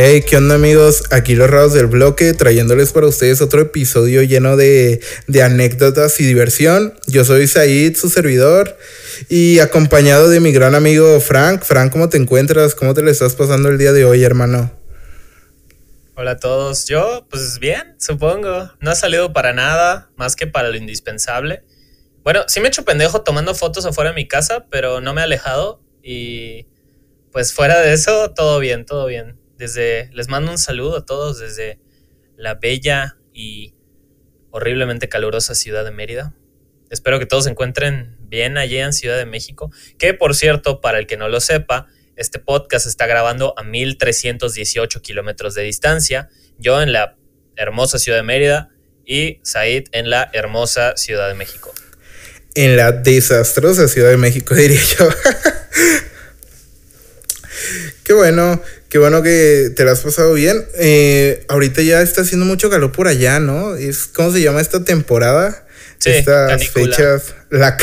Hey, ¿qué onda amigos? Aquí los raros del bloque trayéndoles para ustedes otro episodio lleno de, de anécdotas y diversión. Yo soy Said, su servidor, y acompañado de mi gran amigo Frank. Frank, ¿cómo te encuentras? ¿Cómo te le estás pasando el día de hoy, hermano? Hola a todos. Yo, pues bien, supongo. No ha salido para nada, más que para lo indispensable. Bueno, sí me he hecho pendejo tomando fotos afuera de mi casa, pero no me he alejado. Y pues fuera de eso, todo bien, todo bien. Desde, les mando un saludo a todos desde la bella y horriblemente calurosa ciudad de Mérida. Espero que todos se encuentren bien allí en Ciudad de México. Que por cierto, para el que no lo sepa, este podcast está grabando a 1318 kilómetros de distancia. Yo en la hermosa ciudad de Mérida y Said en la hermosa Ciudad de México. En la desastrosa Ciudad de México, diría yo. Qué bueno. Qué bueno que te la has pasado bien. Eh, ahorita ya está haciendo mucho calor por allá, ¿no? Es, ¿Cómo se llama esta temporada? Sí, Estas fechas. La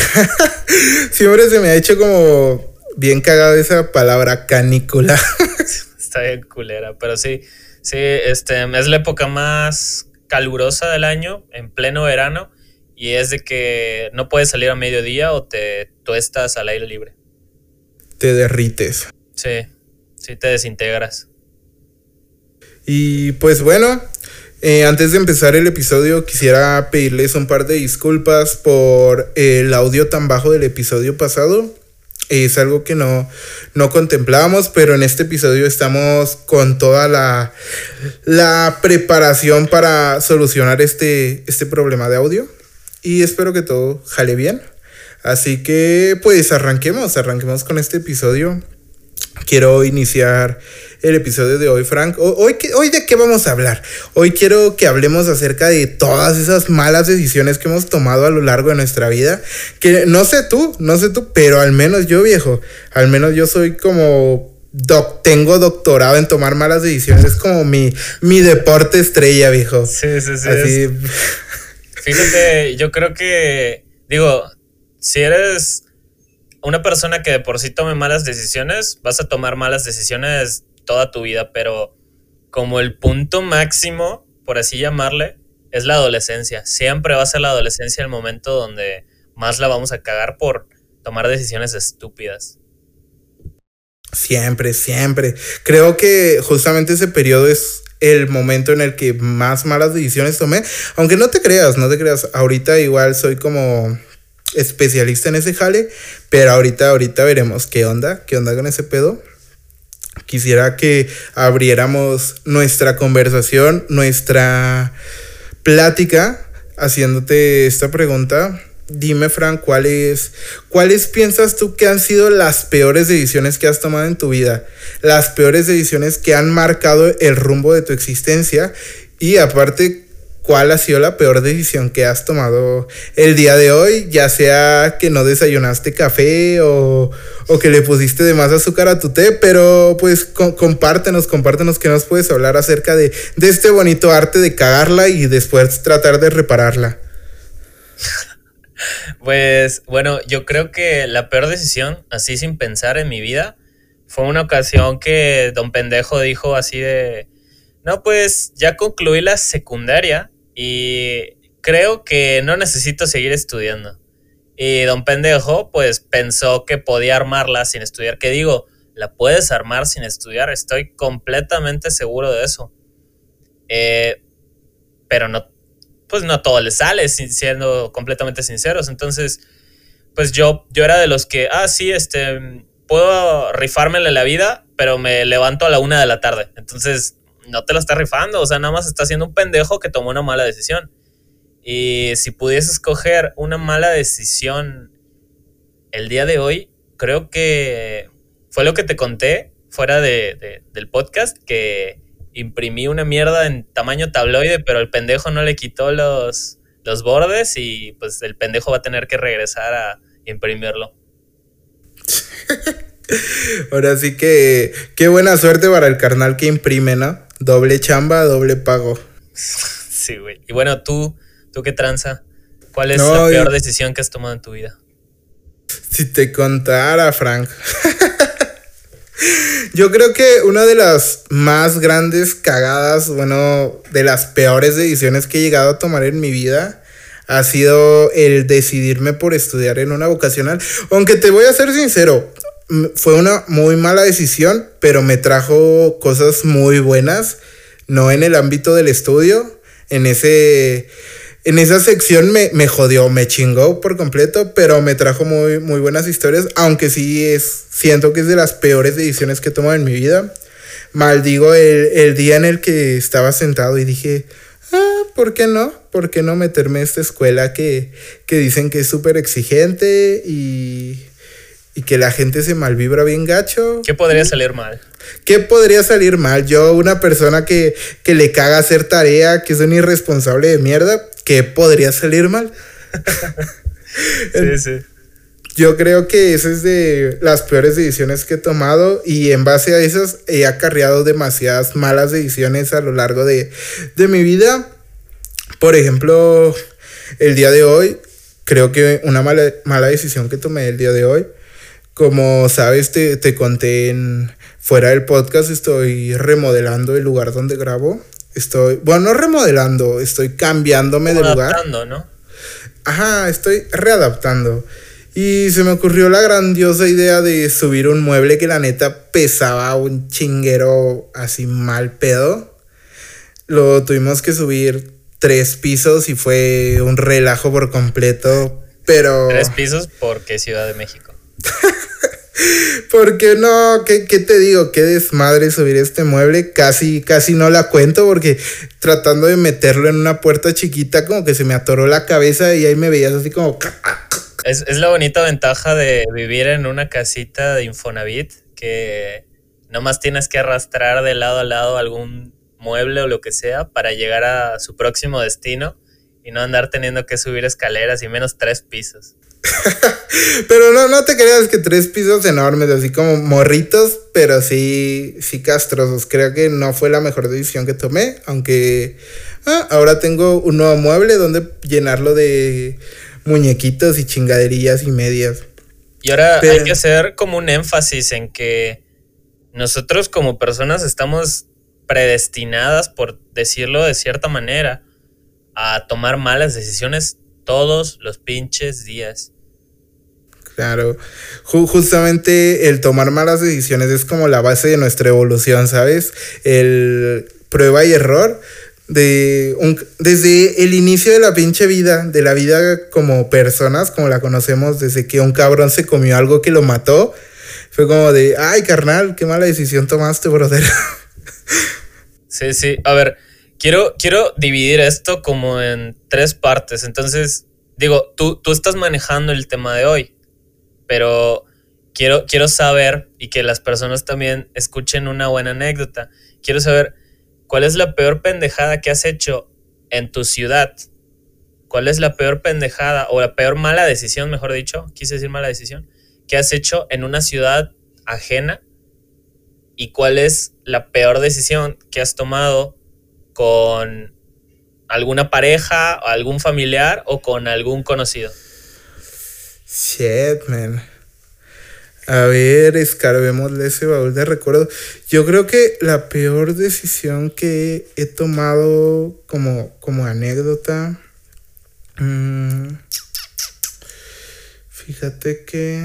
Siempre se me ha hecho como bien cagada esa palabra canícula. Está bien culera, pero sí, sí, este, es la época más calurosa del año, en pleno verano, y es de que no puedes salir a mediodía o te estás al aire libre. Te derrites. Sí, sí te desintegras. Y pues bueno, eh, antes de empezar el episodio quisiera pedirles un par de disculpas por el audio tan bajo del episodio pasado. Es algo que no, no contemplábamos, pero en este episodio estamos con toda la, la preparación para solucionar este, este problema de audio. Y espero que todo jale bien. Así que pues arranquemos, arranquemos con este episodio quiero iniciar el episodio de hoy, Frank. Hoy, hoy de qué vamos a hablar? Hoy quiero que hablemos acerca de todas esas malas decisiones que hemos tomado a lo largo de nuestra vida. Que no sé tú, no sé tú, pero al menos yo, viejo, al menos yo soy como tengo doctorado en tomar malas decisiones. Es como mi, mi deporte estrella, viejo. Sí, sí, sí. Así. Fíjate, yo creo que, digo, si eres una persona que de por sí tome malas decisiones, vas a tomar malas decisiones toda tu vida, pero como el punto máximo, por así llamarle, es la adolescencia. Siempre va a ser la adolescencia el momento donde más la vamos a cagar por tomar decisiones estúpidas. Siempre, siempre. Creo que justamente ese periodo es el momento en el que más malas decisiones tomé. Aunque no te creas, no te creas. Ahorita igual soy como especialista en ese jale, pero ahorita, ahorita veremos qué onda, qué onda con ese pedo. Quisiera que abriéramos nuestra conversación, nuestra plática, haciéndote esta pregunta. Dime, Frank, ¿cuáles, ¿cuáles piensas tú que han sido las peores decisiones que has tomado en tu vida? Las peores decisiones que han marcado el rumbo de tu existencia. Y aparte, ¿Cuál ha sido la peor decisión que has tomado el día de hoy? Ya sea que no desayunaste café o, que le pusiste de más azúcar a tu té, pero pues compártenos, compártenos que nos puedes hablar acerca de, de este bonito arte de cagarla y después tratar de repararla. Pues bueno, yo creo que la peor decisión, así sin pensar en mi vida, fue una ocasión que don pendejo dijo así de, no, pues ya concluí la secundaria y creo que no necesito seguir estudiando. Y don pendejo, pues pensó que podía armarla sin estudiar. Que digo, la puedes armar sin estudiar, estoy completamente seguro de eso. Eh, pero no, pues no todo le sale, siendo completamente sinceros. Entonces, pues yo, yo era de los que, ah, sí, este, puedo rifármele la vida, pero me levanto a la una de la tarde. Entonces, no te lo está rifando, o sea, nada más está haciendo un pendejo que tomó una mala decisión. Y si pudiese escoger una mala decisión el día de hoy, creo que fue lo que te conté fuera de, del podcast, que imprimí una mierda en tamaño tabloide, pero el pendejo no le quitó los, los bordes y pues el pendejo va a tener que regresar a imprimirlo. Ahora sí que qué buena suerte para el carnal que imprime, ¿no? Doble chamba, doble pago. Sí, güey. Y bueno, tú, tú qué tranza. ¿Cuál es la peor decisión que has tomado en tu vida? Si te contara, Frank. Yo creo que una de las más grandes cagadas, bueno, de las peores decisiones que he llegado a tomar en mi vida ha sido el decidirme por estudiar en una vocacional. Aunque te voy a ser sincero, fue una muy mala decisión, pero me trajo cosas muy buenas, no en el ámbito del estudio, en ese en esa sección me, me, jodió, me chingó por completo, pero me trajo muy, muy buenas historias, aunque sí es, siento que es de las peores decisiones que he tomado en mi vida. Maldigo el, el día en el que estaba sentado y dije, ah, ¿por qué no? ¿Por qué no meterme a esta escuela que, que dicen que es súper exigente y, y que la gente se malvibra bien gacho? ¿Qué podría salir mal? ¿Qué podría salir mal? Yo, una persona que, que le caga hacer tarea, que es un irresponsable de mierda, ¿qué podría salir mal? sí, sí. Yo creo que esa es de las peores decisiones que he tomado y en base a esas he acarreado demasiadas malas decisiones a lo largo de, de mi vida. Por ejemplo, el día de hoy, creo que una mala, mala decisión que tomé el día de hoy, como sabes, te, te conté en, fuera del podcast, estoy remodelando el lugar donde grabo. Estoy, bueno, no remodelando, estoy cambiándome de lugar. Adaptando, ¿no? Ajá, estoy readaptando. Y se me ocurrió la grandiosa idea de subir un mueble que la neta pesaba un chinguero así mal pedo. Lo tuvimos que subir tres pisos y fue un relajo por completo, pero... Tres pisos porque Ciudad de México. Porque no, ¿Qué, te digo? Qué desmadre subir este mueble. Casi, casi no la cuento porque tratando de meterlo en una puerta chiquita, como que se me atoró la cabeza y ahí me veías así como. Es, es la bonita ventaja de vivir en una casita de Infonavit que nomás tienes que arrastrar de lado a lado algún mueble o lo que sea para llegar a su próximo destino y no andar teniendo que subir escaleras y menos tres pisos. pero no, no te creas que tres pisos enormes, así como morritos, pero sí, sí castrosos. Creo que no fue la mejor decisión que tomé, aunque ah, ahora tengo un nuevo mueble donde llenarlo de muñequitos y chingaderillas y medias. Y ahora hay que hacer como un énfasis en que nosotros como personas estamos predestinadas, por decirlo de cierta manera, a tomar malas decisiones todos los pinches días. Claro, justamente el tomar malas decisiones es como la base de nuestra evolución, ¿sabes? El prueba y error de un, desde el inicio de la pinche vida, de la vida como personas, como la conocemos, desde que un cabrón se comió algo que lo mató, fue como de, ay carnal, qué mala decisión tomaste, brother. Sí, sí, a ver, quiero, quiero dividir esto como en tres partes, entonces, digo, tú, tú estás manejando el tema de hoy pero quiero, quiero saber y que las personas también escuchen una buena anécdota. Quiero saber cuál es la peor pendejada que has hecho en tu ciudad. ¿Cuál es la peor pendejada o la peor mala decisión, mejor dicho, quise decir mala decisión, que has hecho en una ciudad ajena? ¿Y cuál es la peor decisión que has tomado con alguna pareja, algún familiar o con algún conocido? Shit. A ver, escarbémosle ese baúl de recuerdos. Yo creo que la peor decisión que he tomado como, como anécdota. Mm, fíjate que.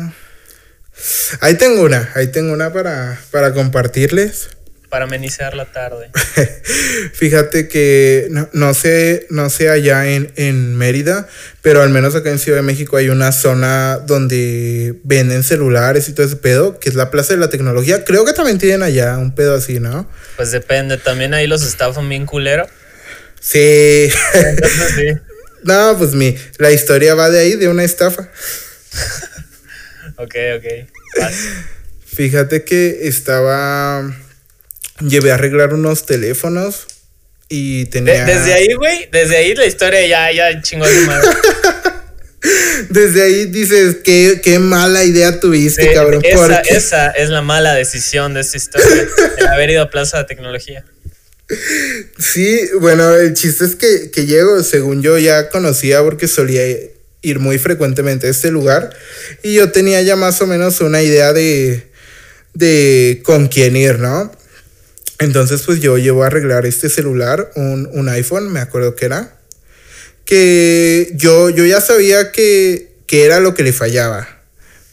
Ahí tengo una, ahí tengo una para, para compartirles para amenizar la tarde. Fíjate que no, sé, no sé allá en, en, Mérida, pero al menos acá en Ciudad de México hay una zona donde venden celulares y todo ese pedo, que es la Plaza de la Tecnología. Creo que también tienen allá un pedo así, ¿no? Pues depende, también ahí los estafan bien culero. Sí. no, pues mi, la historia va de ahí, de una estafa. ok, ok. Fíjate que estaba llevé a arreglar unos teléfonos y tenía... desde ahí, güey, desde ahí la historia ya, ya chingó de madre. desde ahí dices, qué, qué mala idea tuviste, cabrón. Esa, esa es la mala decisión de esta historia, el haber ido a Plaza de Tecnología. Sí, bueno, el chiste es que, que llego, según yo ya conocía porque solía ir muy frecuentemente a este lugar y yo tenía ya más o menos una idea de de con quién ir, ¿no? Entonces, pues yo llevo a arreglar este celular, un, un iPhone, me acuerdo que era. Que yo, yo ya sabía que, que era lo que le fallaba.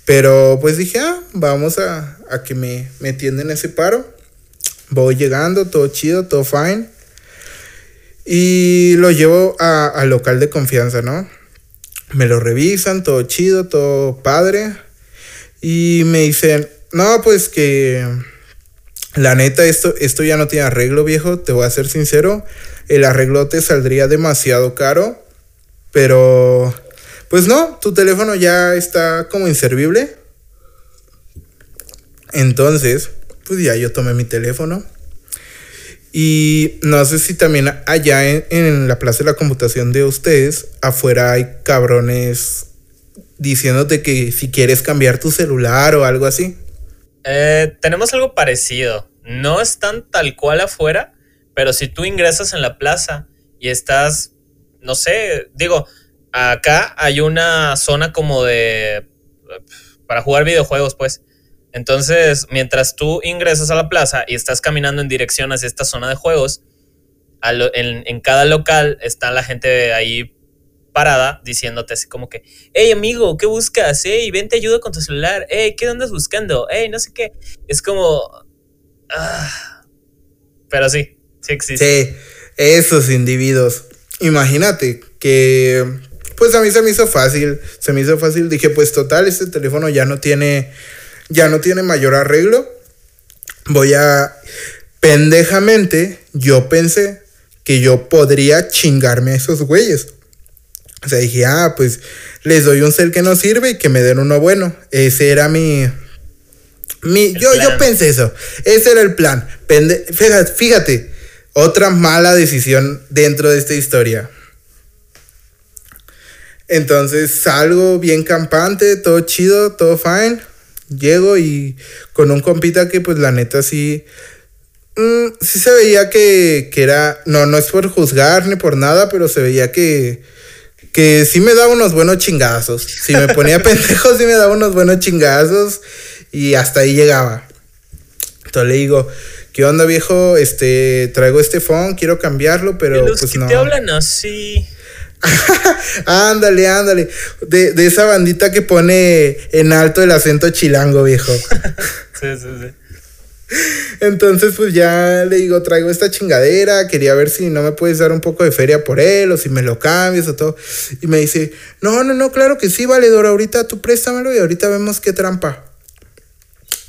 Pero pues dije, ah, vamos a, a que me, me tienden ese paro. Voy llegando, todo chido, todo fine. Y lo llevo al local de confianza, ¿no? Me lo revisan, todo chido, todo padre. Y me dicen, no, pues que la neta, esto, esto ya no tiene arreglo, viejo. Te voy a ser sincero. El arreglo te saldría demasiado caro. Pero, pues no, tu teléfono ya está como inservible. Entonces, pues ya yo tomé mi teléfono. Y no sé si también allá en, la plaza de la computación de ustedes, afuera hay cabrones diciéndote que si quieres cambiar tu celular o algo así. Eh, tenemos algo parecido. No están tal cual afuera, pero si tú ingresas en la plaza y estás, no sé, digo, acá hay una zona como de... para jugar videojuegos, pues. Entonces, mientras tú ingresas a la plaza y estás caminando en dirección hacia esta zona de juegos, en, cada local está la gente ahí parada diciéndote así como que, hey amigo, ¿qué buscas? Hey, ven te ayudo con tu celular. Hey, ¿qué andas buscando? Hey, no sé qué. Es como... Ah, pero sí, sí existe. Esos individuos. Imagínate que... Pues a mí se me hizo fácil, se me hizo fácil. Dije, pues total, este teléfono ya no tiene ya no tiene mayor arreglo. Voy a... Pendejamente, yo pensé que yo podría chingarme a esos güeyes. O sea, dije, ah, pues les doy un cel que no sirve y que me den uno bueno. Ese era mi... mi yo, yo pensé eso. Ese era el plan. fíjate, fíjate, otra mala decisión dentro de esta historia. Entonces salgo bien campante, todo chido, todo fine. Llego y con un compita que pues la neta sí... Mm, sí se veía que, que, era... No, no es por juzgar ni por nada, pero se veía que... Que sí me daba unos buenos chingazos. Si me ponía pendejo, sí me daba unos buenos chingazos. Y hasta ahí llegaba. Entonces le digo, ¿qué onda viejo? Este, traigo este phone, quiero cambiarlo, pero los pues que no. te hablan así. ándale, ándale. De, de, esa bandita que pone en alto el acento chilango, viejo. sí, sí, sí. Entonces, pues ya le digo, traigo esta chingadera, quería ver si no me puedes dar un poco de feria por él o si me lo cambias o todo. Y me dice, no, no, no, claro que sí, valedor, ahorita tú préstamelo y ahorita vemos qué trampa.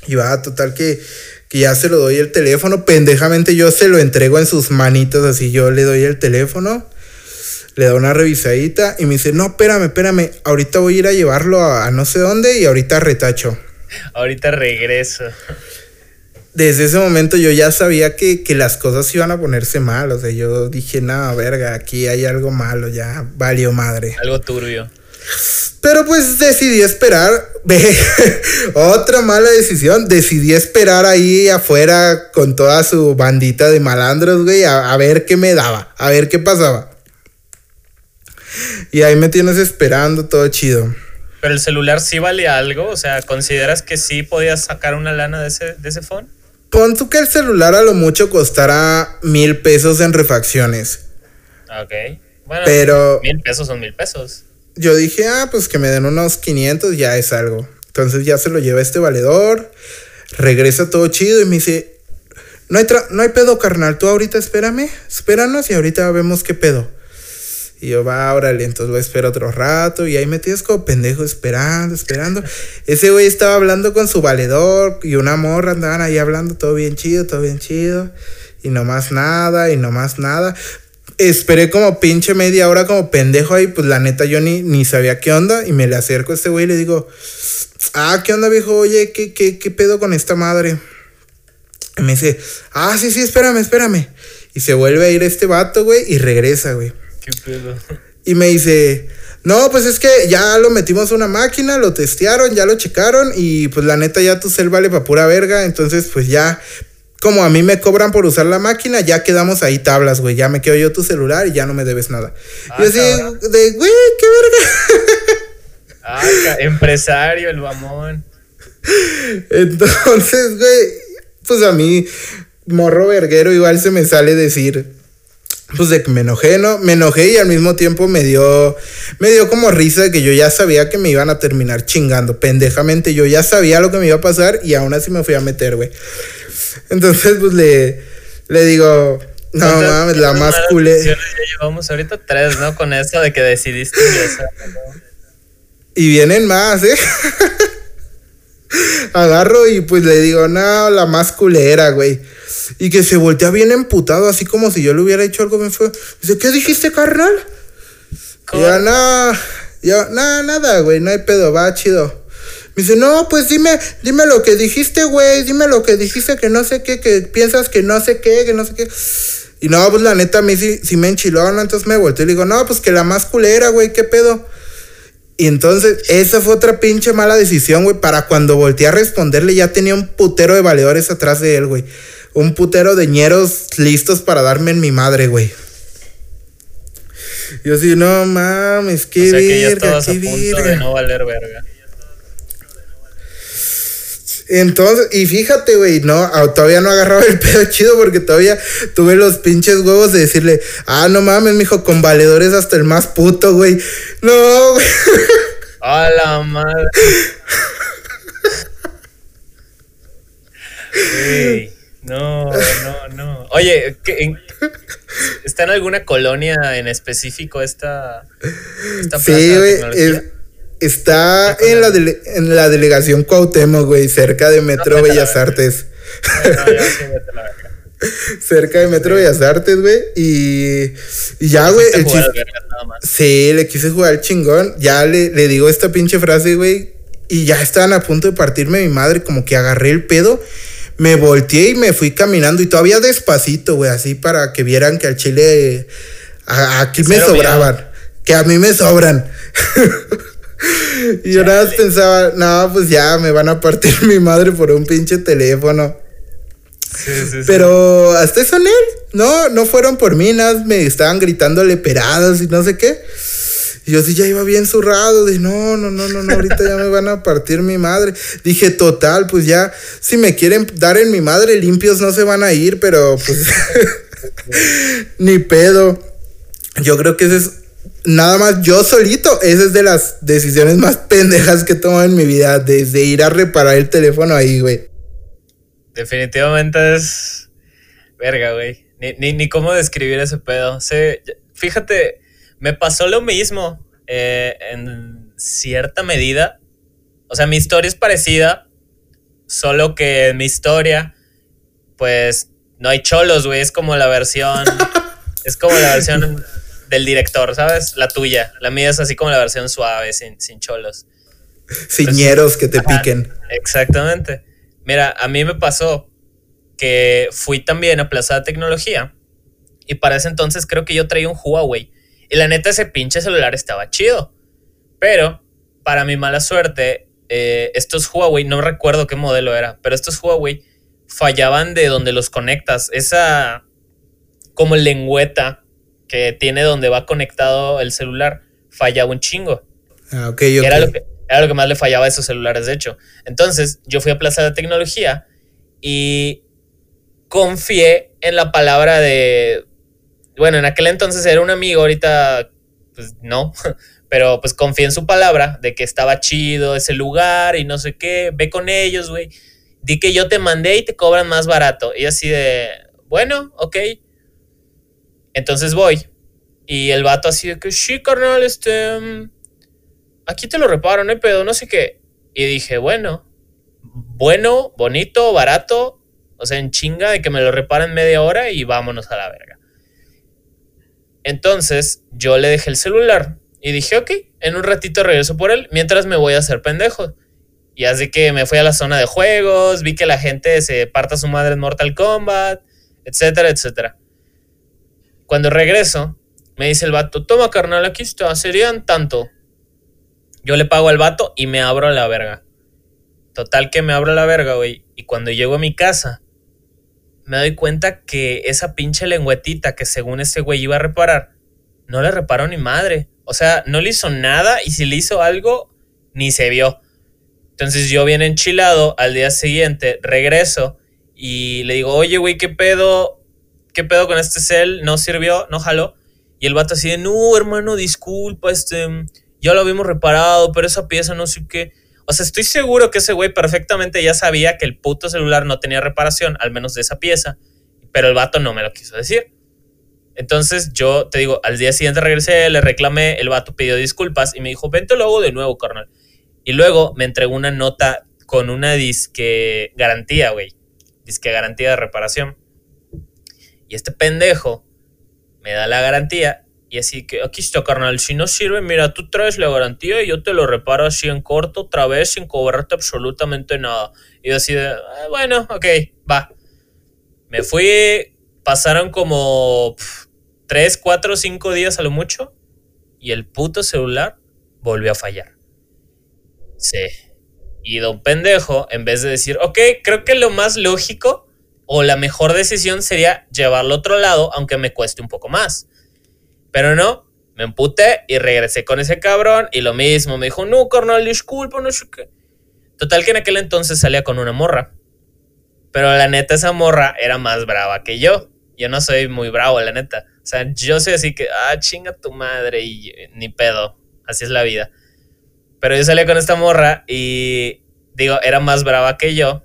Y va, total que, que ya se lo doy el teléfono, pendejamente yo se lo entrego en sus manitos, así yo le doy el teléfono le da una revisadita y me dice, no, espérame, espérame, ahorita voy a ir a llevarlo a, no sé dónde y ahorita retacho. Ahorita regreso. Desde ese momento yo ya sabía que, las cosas iban a ponerse mal, o sea, yo dije, no, verga, aquí hay algo malo, ya valió madre. Algo turbio. Pero pues decidí esperar. Otra mala decisión. Decidí esperar ahí afuera con toda su bandita de malandros, güey, a, ver qué me daba, a ver qué pasaba. Y ahí me tienes esperando, todo chido. Pero el celular sí vale algo, o sea, ¿consideras que sí podías sacar una lana de ese, de ese phone? Pon tú que el celular a lo mucho costará mil pesos en refacciones. Ok. Bueno, pero mil pesos son mil pesos. Yo dije, ah, pues que me den unos 500, ya es algo. Entonces ya se lo lleva este valedor, regresa todo chido y me dice, no hay, no hay pedo, carnal, tú ahorita espérame, espéranos y ahorita vemos qué pedo. Y yo, va, órale, entonces voy a esperar otro rato. Y ahí me tienes como pendejo esperando, esperando. Ese güey estaba hablando con su valedor y una morra andaban ahí hablando todo bien chido, todo bien chido. Y no más nada, y no más nada. Esperé como pinche media hora como pendejo ahí, pues la neta yo ni, ni sabía qué onda. Y me le acerco a este güey y le digo, ah, ¿qué onda viejo? Oye, ¿qué, qué, qué pedo con esta madre? Y me dice, ah, sí, sí, espérame, espérame. Y se vuelve a ir este vato, güey, y regresa, güey. Y me dice, no, pues es que ya lo metimos a una máquina, lo testearon, ya lo checaron y pues la neta ya tu cel vale para pura verga, entonces pues ya, como a mí me cobran por usar la máquina, ya quedamos ahí tablas, güey, ya me quedo yo tu celular y ya no me debes nada. y yo así, de, güey, qué verga. empresario, el mamón. Entonces, güey, pues a mí, morro verguero, igual se me sale decir, pues de que me enojé, ¿no? Me enojé y al mismo tiempo me dio, me dio como risa de que yo ya sabía que me iban a terminar chingando, pendejamente, yo ya sabía lo que me iba a pasar y aún así me fui a meter, güey. Entonces, pues le, le digo, no mames, la más culé. Ya llevamos ahorita tres, ¿no? Con eso de que decidiste Y vienen más, ¿eh? Agarro y pues le digo, no, la más culera, güey. Y que se voltea bien emputado, así como si yo le hubiera hecho algo bien feo. Dice, ¿qué dijiste, carnal? Y ya, no, yo, no, nada, güey, no hay pedo, va chido. Me dice, no, pues dime, dime lo que dijiste, güey, dime lo que dijiste, que no sé qué, que piensas que no sé qué, que no sé qué. Y no, pues la neta, a mí sí, me enchiló, ¿no? Entonces me volteé y le digo, no, pues que la más culera, güey, ¿qué pedo? Y entonces, esa fue otra pinche mala decisión, güey. Para cuando volteé a responderle, ya tenía un putero de valedores atrás de él, güey. Un putero de ñeros listos para darme en mi madre, güey. Yo sí, no mames, qué o sea, que ya estabas a punto de no valer verga. Entonces, y fíjate, güey, no, todavía no agarraba el pedo chido porque todavía tuve los pinches huevos de decirle, ah, no mames, mijo, con valedores hasta el más puto, güey. No, güey. A la madre. no, no, no. Oye, ¿está en alguna colonia en específico esta, esta plaza sí, güey. Está en la, en la delegación Cuauhtémoc, güey, cerca de Metro Bellas Artes. cerca de Metro Bellas Artes, güey. Y, ya, güey. El sí, le quise jugar chingón. Ya le, le digo esta pinche frase, güey. Y ya estaban a punto de partirme mi madre, como que agarré el pedo. Me volteé y me fui caminando. Y todavía despacito, güey, así para que vieran que al chile. aquí me sobraban. Que a mí me sobran. y yo nada más pensaba, no, pues ya me van a partir mi madre por un pinche teléfono. Sí, sí, Pero hasta eso en él, no, no fueron por mí, nada, me estaban gritándole peradas y no sé qué. Yo sí ya iba bien zurrado, de no, no, no, no, no, ahorita ya me van a partir mi madre. Dije, total, pues ya, si me quieren dar en mi madre, limpios no se van a ir, pero pues ni pedo. Yo creo que ese es nada más yo solito, esa es de las decisiones más pendejas que he tomado en mi vida, desde ir a reparar el teléfono ahí, güey. Definitivamente es verga, güey. Ni, ni, cómo describir ese pedo. fíjate, me pasó lo mismo eh, en cierta medida. O sea, mi historia es parecida, solo que en mi historia, pues no hay cholos, güey. Es como la versión. es como la versión del director, ¿sabes? La tuya. La mía es así como la versión suave, sin, cholos. Ciñeros que te piquen. Exactamente. Mira, a mí me pasó que fui también a Plaza de Tecnología y para ese entonces creo que yo traía un Huawei. Y la neta, ese pinche celular estaba chido. Pero, para mi mala suerte, eh, estos Huawei, no recuerdo qué modelo era, pero estos Huawei fallaban de donde los conectas. Esa como lengüeta que tiene donde va conectado el celular fallaba un chingo. Ah, ok, Era, lo que, era lo que más le fallaba a esos celulares, de hecho. Entonces, yo fui a Plaza de Tecnología y confié en la palabra de. Bueno, en aquel entonces era un amigo, ahorita, pues no. Pero pues confié en su palabra de que estaba chido ese lugar y no sé qué. Ve con ellos, güey. Di que yo te mandé y te cobran más barato. Y así de. Bueno, ok. Entonces voy. Y el vato así de que, sí, carnal, este... Mm, aquí te lo reparo, no hay pedo, no sé qué. Y dije, bueno, bueno, bonito, barato, o sea, en chinga de que me lo reparen media hora y vámonos a la verga. Entonces yo le dejé el celular y dije, ok, en un ratito regreso por él mientras me voy a hacer pendejo. Y así que me fui a la zona de juegos, vi que la gente se parta su madre en Mortal Kombat, etcétera, etcétera. Cuando regreso, me dice el vato, toma carnal, aquí está, serían tanto. Yo le pago al vato y me abro la verga. Total que me abro la verga, güey. Y cuando llego a mi casa, me doy cuenta que esa pinche lengüetita que según ese güey iba a reparar, no le reparó ni madre. O sea, no le hizo nada y si le hizo algo, ni se vio. Entonces yo bien enchilado, al día siguiente regreso y le digo, oye, güey, ¿qué pedo? ¿Qué pedo con este cel? ¿No sirvió? ¿No jaló? Y el vato así de, no, hermano, disculpa, este, ya lo habíamos reparado, pero esa pieza no sé qué. O sea, estoy seguro que ese güey perfectamente ya sabía que el puto celular no tenía reparación, al menos de esa pieza, pero el vato no me lo quiso decir. Entonces yo te digo, al día siguiente regresé, le reclamé, el vato pidió disculpas y me dijo, vente luego de nuevo, carnal. Y luego me entregó una nota con una disque garantía, güey. Disque garantía de reparación. Y este pendejo me da la garantía y así que aquí está, carnal, si no sirve, mira, tú traes la garantía y yo te lo reparo así en corto, otra vez, sin cobrarte absolutamente nada. Y así de, ah, bueno, ok, va. Me fui, pasaron como 3, 4, 5 días a lo mucho y el puto celular volvió a fallar. Sí. Y don pendejo, en vez de decir, ok, creo que lo más lógico o la mejor decisión sería llevarlo a otro lado, aunque me cueste un poco más. Pero no, me emputé y regresé con ese cabrón y lo mismo, me dijo, no, carnal, disculpa, no sé qué. Total que en aquel entonces salía con una morra. Pero la neta, esa morra era más brava que yo. Yo no soy muy bravo, la neta. O sea, yo soy así que, ah, chinga tu madre y ni pedo. Así es la vida. Pero yo salía con esta morra y, digo, era más brava que yo.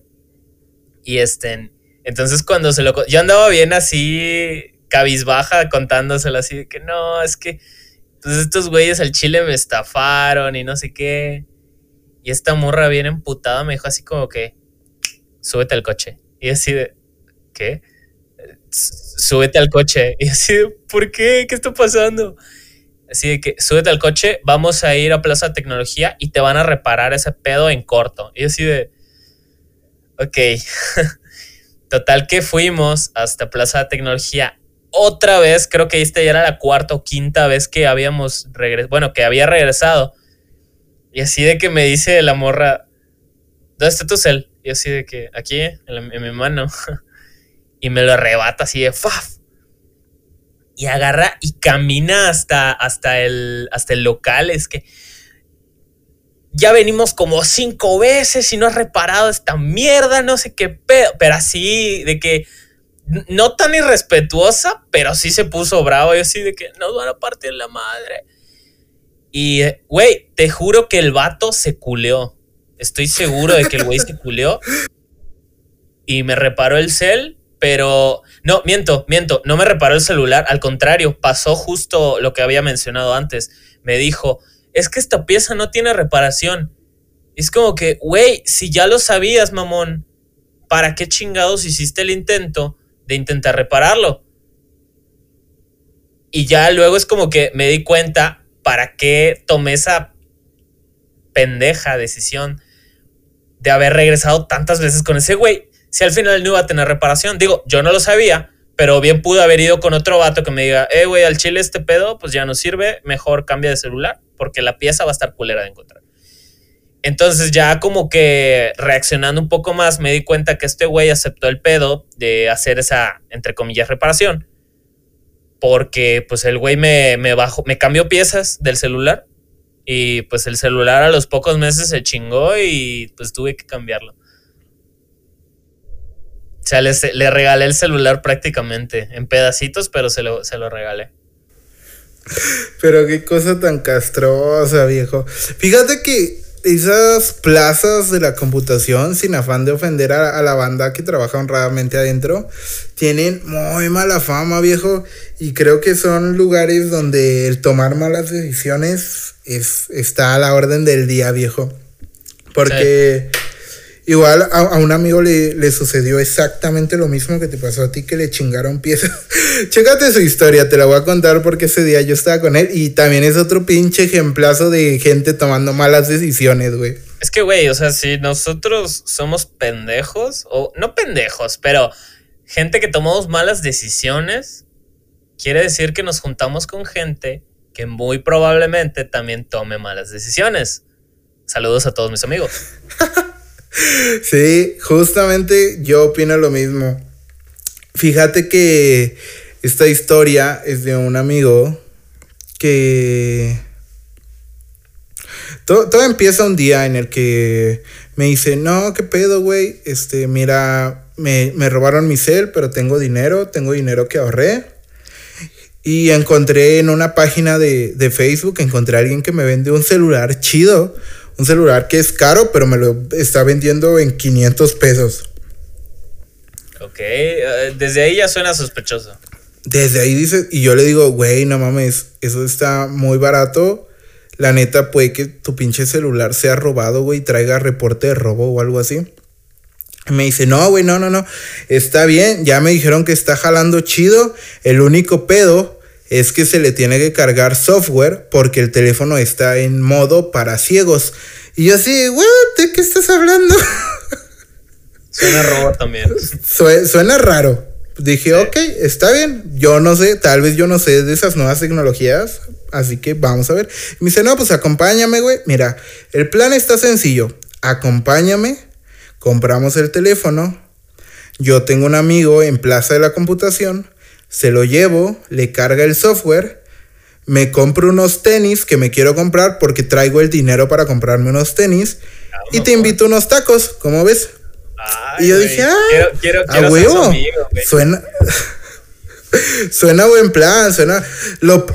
Y este, entonces cuando se lo... Yo andaba bien así, cabizbaja, contándoselo así, de que no, es que... Pues estos güeyes al chile me estafaron y no sé qué. Y esta morra bien emputada me dijo así como que, súbete al coche. Y así de, ¿qué? Súbete al coche. Y así de, ¿por qué? ¿Qué está pasando? Así de que, súbete al coche, vamos a ir a Plaza Tecnología y te van a reparar ese pedo en corto. Y así de, ok. Total que fuimos hasta Plaza Tecnología otra vez, creo que esta ya era la cuarta o quinta vez que habíamos regresado, bueno, que había regresado. Y así de que me dice la morra, ¿dónde está tu cel? Y así de que, aquí, en, mi mano. y me lo arrebata así de, ¡faf! Y agarra y camina hasta, hasta, el, hasta el local. Es que ya venimos como cinco veces y no has reparado esta mierda, no sé qué pedo. Pero así, de que no tan irrespetuosa, pero sí se puso bravo. Y así de que nos van a partir la madre. Y, güey, te juro que el vato se culeó. Estoy seguro de que el güey se culeó. Y me reparó el cel, pero. No, miento, miento. No me reparó el celular. Al contrario, pasó justo lo que había mencionado antes. Me dijo es que esta pieza no tiene reparación. es como que, güey, si ya lo sabías, mamón, ¿para qué chingados hiciste el intento de intentar repararlo? Y ya luego es como que me di cuenta para qué tomé esa pendeja decisión de haber regresado tantas veces con ese güey. Si al final no iba a tener reparación. Digo, yo no lo sabía, pero bien pude haber ido con otro vato que me diga, eh, güey, al chile este pedo, pues ya no sirve, mejor cambia de celular porque la pieza va a estar culera de encontrar. Entonces ya como que reaccionando un poco más me di cuenta que este güey aceptó el pedo de hacer esa, entre comillas, reparación. Porque pues el güey me, me bajó, me cambió piezas del celular. Y pues el celular a los pocos meses se chingó y pues tuve que cambiarlo. O sea, le, regalé el celular prácticamente, en pedacitos, pero se lo, se lo regalé. Pero qué cosa tan castrosa, viejo. Fíjate que esas plazas de la computación, sin afán de ofender a, la banda que trabaja honradamente adentro, tienen muy mala fama, viejo. Y creo que son lugares donde el tomar malas decisiones es, está a la orden del día, viejo. Porque... Igual a, un amigo le, sucedió exactamente lo mismo que te pasó a ti, que le chingaron piezas. Chécate su historia, te la voy a contar porque ese día yo estaba con él y también es otro pinche ejemplazo de gente tomando malas decisiones, güey. Es que, güey, o sea, si nosotros somos pendejos, o no pendejos, pero gente que tomamos malas decisiones, quiere decir que nos juntamos con gente que muy probablemente también tome malas decisiones. Saludos a todos mis amigos. Sí, justamente yo opino lo mismo. Fíjate que esta historia es de un amigo que... Todo, empieza un día en el que Me dice, no, qué pedo, güey. Este, mira, me, me robaron mi cel, pero tengo dinero, tengo dinero que ahorré. Y encontré en una página de, de, Facebook, encontré a alguien que me vende un celular chido. Un celular que es caro, pero me lo está vendiendo en 500 pesos. Ok, eh, desde ahí ya suena sospechoso. Desde ahí dice, y yo le digo, güey, no mames, eso está muy barato. La neta puede que tu pinche celular sea robado, güey, traiga reporte de robo o algo así. me dice, no, güey, no, no, no, está bien, ya me dijeron que está jalando chido. El único pedo es que se le tiene que cargar software porque el teléfono está en modo para ciegos. Y yo así, güey, ¿de qué estás hablando? Suena robo también. suena raro. Dije, ok, está bien. Yo no sé, tal vez yo no sé de esas nuevas tecnologías. Así que vamos a ver. me dice, no, pues acompáñame, güey. Mira, el plan está sencillo. Acompáñame, compramos el teléfono. Yo tengo un amigo en Plaza de la Computación. Se lo llevo, le carga el software. Me compro unos tenis que me quiero comprar porque traigo el dinero para comprarme unos tenis. Y te invito unos tacos, ¿cómo ves? y yo dije, ah, quiero, quiero, huevo. suena, suena buen plan, suena. Lo,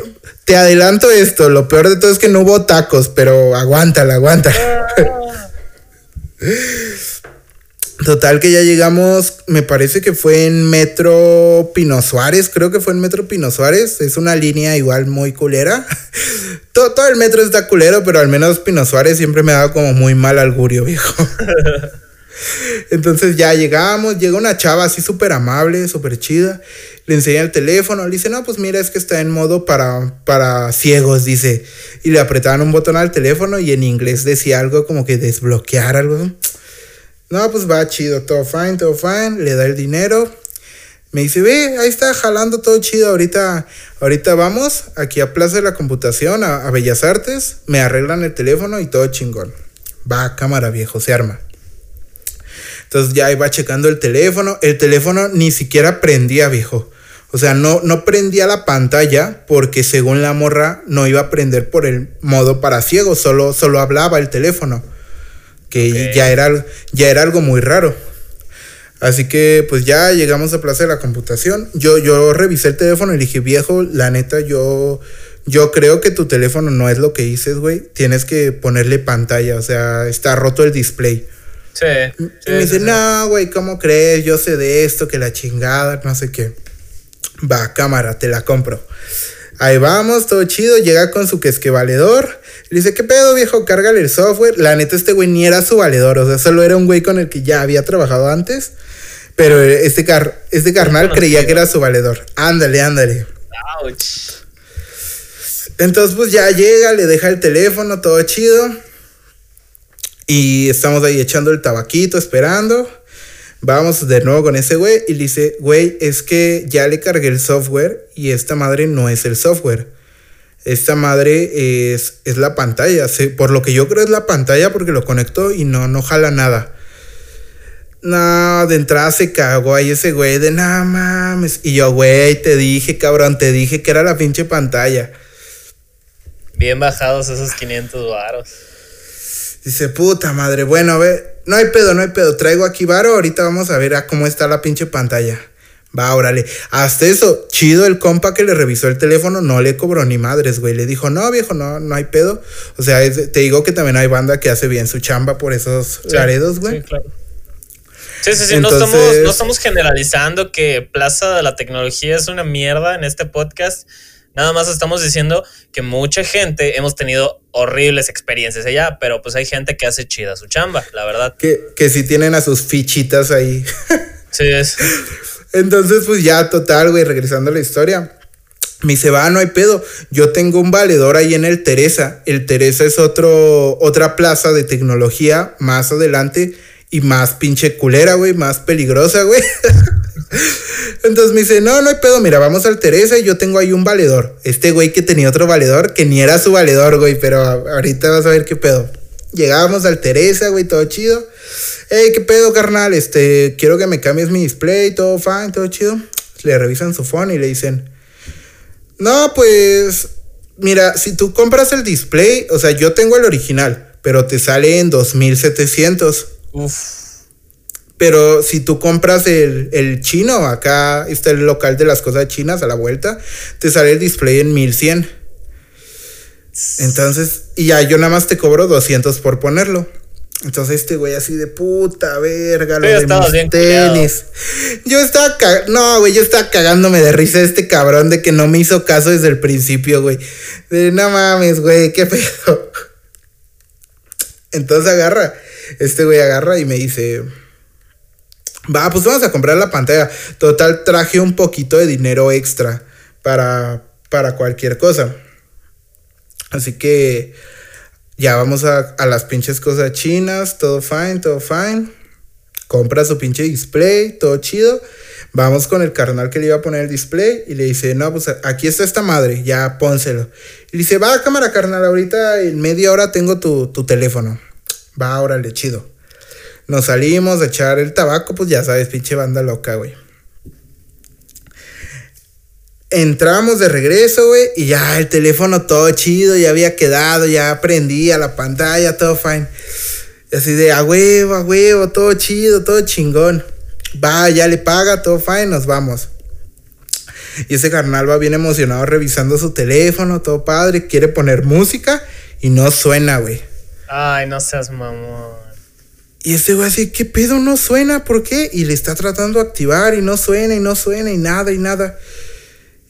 te adelanto esto, lo peor de todo es que no hubo tacos, pero aguántala, aguántala. Ah. Total que ya llegamos, me parece que fue en Metro Pino Suárez, creo que fue en Metro Pino Suárez, es una línea igual muy culera. todo, el metro está culero, pero al menos Pino Suárez siempre me ha dado como muy mal augurio, viejo. Entonces ya llegamos, llega una chava así súper amable, súper chida, le enseña el teléfono, le dice, no, pues mira, es que está en modo para, para ciegos, dice. Y le apretaban un botón al teléfono y en inglés decía algo como que desbloquear algo. No, pues va chido, todo fine, todo fine, le da el dinero. Me dice, ve, ahí está jalando todo chido, ahorita, ahorita vamos aquí a Plaza de la Computación, a, a Bellas Artes, me arreglan el teléfono y todo chingón. Va, cámara viejo, se arma. Entonces ya iba checando el teléfono. El teléfono ni siquiera prendía, viejo. O sea, no, no prendía la pantalla porque según la morra no iba a prender por el modo para ciegos, solo, solo hablaba el teléfono. Que ya, era, ya era algo muy raro. Así que pues ya llegamos a Plaza de la Computación. Yo, yo revisé el teléfono y dije, viejo, la neta, yo, yo creo que tu teléfono no es lo que dices, güey. Tienes que ponerle pantalla, o sea, está roto el display. Sí. y me dice, no, güey, ¿cómo crees? Yo sé de esto, que la chingada, no sé qué. Va, cámara, te la compro. Ahí vamos, todo chido. Llega con su que es que valedor. Le dice, ¿qué pedo, viejo? Cárgale el software. La neta, este güey ni era su valedor. O sea, solo era un güey con el que ya había trabajado antes. Pero este, car este carnal creía que era su valedor. Ándale, ándale. Entonces, pues ya llega, le deja el teléfono, todo chido. Y estamos ahí echando el tabaquito, esperando. Vamos de nuevo con ese güey y le dice, güey, es que ya le cargué el software y esta madre no es el software. Esta madre es, es la pantalla. Por lo que yo creo es la pantalla porque lo conecto y no, no jala nada. No, de entrada se cagó ahí ese güey de nada mames. Y yo, güey, te dije, cabrón, te dije que era la pinche pantalla. Bien bajados esos 500 varos. Dice, puta madre, bueno, a ver, no hay pedo, no hay pedo, traigo aquí varo, ahorita vamos a ver a cómo está la pinche pantalla. Va, órale. Hasta eso, chido el compa que le revisó el teléfono, no le cobró ni madres, güey. Le dijo, no, viejo, no, no hay pedo. O sea, te digo que también hay banda que hace bien su chamba por esos laredos, güey. Sí, claro. Sí, sí, sí, no, estamos, no estamos generalizando que Plaza de la Tecnología es una mierda en este podcast. Nada más estamos diciendo que mucha gente hemos tenido horribles experiencias allá, pero pues hay gente que hace chida su chamba, la verdad. Que, que sí tienen a sus fichitas ahí. Sí, es. Entonces, pues ya, total, güey, regresando a la historia. Me dice, va, no hay pedo. Yo tengo un valedor ahí en el Teresa. El Teresa es otro, otra plaza de tecnología más adelante y más pinche culera, güey, más peligrosa, güey. Entonces me dice, no, no hay pedo, mira, vamos al Teresa y yo tengo ahí un valedor. Este güey que tenía otro valedor, que ni era su valedor, güey, pero ahorita vas a ver qué pedo. Llegábamos al Teresa, güey, todo chido. Hey, qué pedo, carnal, este, quiero que me cambies mi display, todo fine, todo chido. Le revisan su phone y le dicen, no, pues, mira, si tú compras el display, o sea, yo tengo el original, pero te sale en 2700. Uf. Pero si tú compras el, el, chino, acá está el local de las cosas chinas a la vuelta, te sale el display en 1100. Entonces, y ya yo nada más te cobro 200 por ponerlo. Entonces este güey así de puta verga, lo de mis tenis. Yo estaba no, güey, yo estaba cagándome de risa de este cabrón de que no me hizo caso desde el principio, güey. De no mames, güey, qué pedo. Entonces agarra, este güey agarra y me dice, va, pues vamos a comprar la pantalla. Total, traje un poquito de dinero extra para, para cualquier cosa. Así que ya vamos a, las pinches cosas chinas, todo fine, todo fine. Compra su pinche display, todo chido. Vamos con el carnal que le iba a poner el display y le dice, no, pues aquí está esta madre, ya pónselo. Y le dice, va, cámara carnal, ahorita en media hora tengo tu, tu teléfono. Va, órale, chido. Nos salimos a echar el tabaco, pues ya sabes, pinche banda loca, güey. Entramos de regreso, güey, y ya el teléfono todo chido, ya había quedado, ya prendía la pantalla, todo fine. Y así de a huevo, a huevo, todo chido, todo chingón. Va, ya le paga, todo fine, nos vamos. Y ese carnal va bien emocionado revisando su teléfono, todo padre, quiere poner música y no suena, güey. Ay, no seas mamón. Y ese güey así, ¿qué pedo no suena? ¿Por qué? Y le está tratando de activar y no suena y no suena y nada y nada.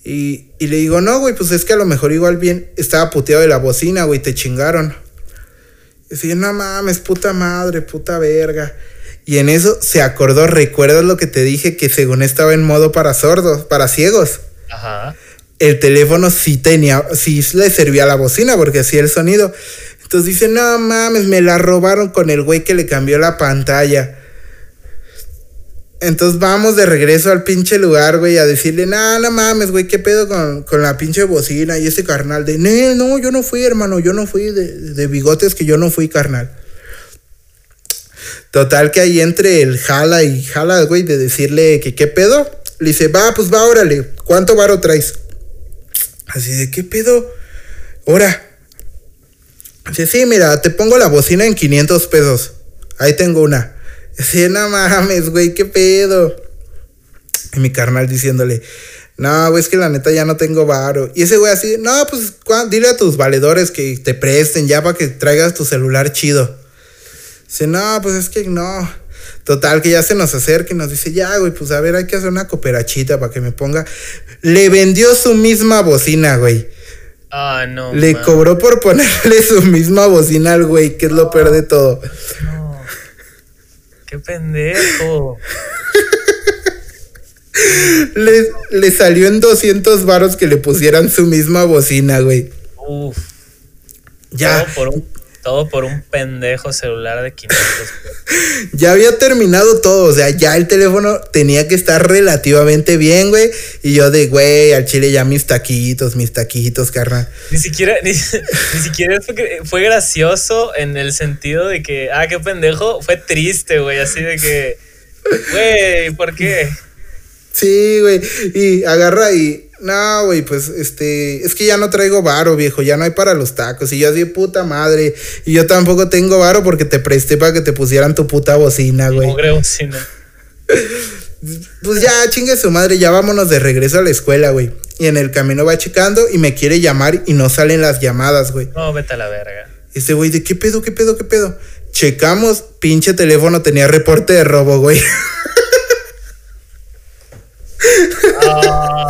Y, le digo, no, güey, pues es que a lo mejor igual bien estaba puteado de la bocina, güey, te chingaron. Y decía, no mames, puta madre, puta verga. Y en eso se acordó, ¿recuerdas lo que te dije? Que según estaba en modo para sordos, para ciegos. Ajá. El teléfono sí tenía, sí le servía a la bocina porque hacía el sonido. Entonces dice, no mames, me la robaron con el güey que le cambió la pantalla. Entonces vamos de regreso al pinche lugar, güey, a decirle, no, no mames, güey, ¿qué pedo con, la pinche bocina y ese carnal? De, no, no, yo no fui, hermano, yo no fui de, bigotes que yo no fui, carnal. Total que ahí entre el jala y jala, güey, de decirle que qué pedo. Le dice, va, pues va, órale, ¿cuánto varo traes? Así de, ¿qué pedo? Ahora. Dice, sí, mira, te pongo la bocina en 500 pesos. Ahí tengo una. Sí, no mames, güey, qué pedo. Y mi carnal diciéndole, no, güey, es que la neta ya no tengo varo. Y ese güey así, no, pues dile a tus valedores que te presten ya para que traigas tu celular chido. Dice, no, pues es que no. Total, que ya se nos acerca y nos dice, ya, güey, pues a ver, hay que hacer una cooperachita para que me ponga. Le vendió su misma bocina, güey. Ah, no. Le cobró por ponerle su misma bocina al güey, que es lo peor de todo. ¡Qué pendejo! le, le, salió en 200 varos que le pusieran su misma bocina, güey. Uf. Ya. Por un todo por un pendejo celular de 500 ya había terminado todo, o sea, ya el teléfono tenía que estar relativamente bien, güey. Y yo de, güey, al chile ya mis taquitos, mis taquitos, carnal. Ni siquiera, ni, siquiera fue, fue, gracioso en el sentido de que, ah, qué pendejo, fue triste, güey, así de que, güey, ¿por qué? Sí, güey, y agarra y no, güey, pues este, es que ya no traigo varo, viejo, ya no hay para los tacos. Y yo así, puta madre. Y yo tampoco tengo varo porque te presté para que te pusieran tu puta bocina, güey. bocina. pues ya, chingue su madre, ya vámonos de regreso a la escuela, güey. Y en el camino va checando y me quiere llamar y no salen las llamadas, güey. No, vete a la verga. Este güey, ¿de qué pedo, qué pedo, qué pedo? Checamos, pinche teléfono tenía reporte de robo, güey.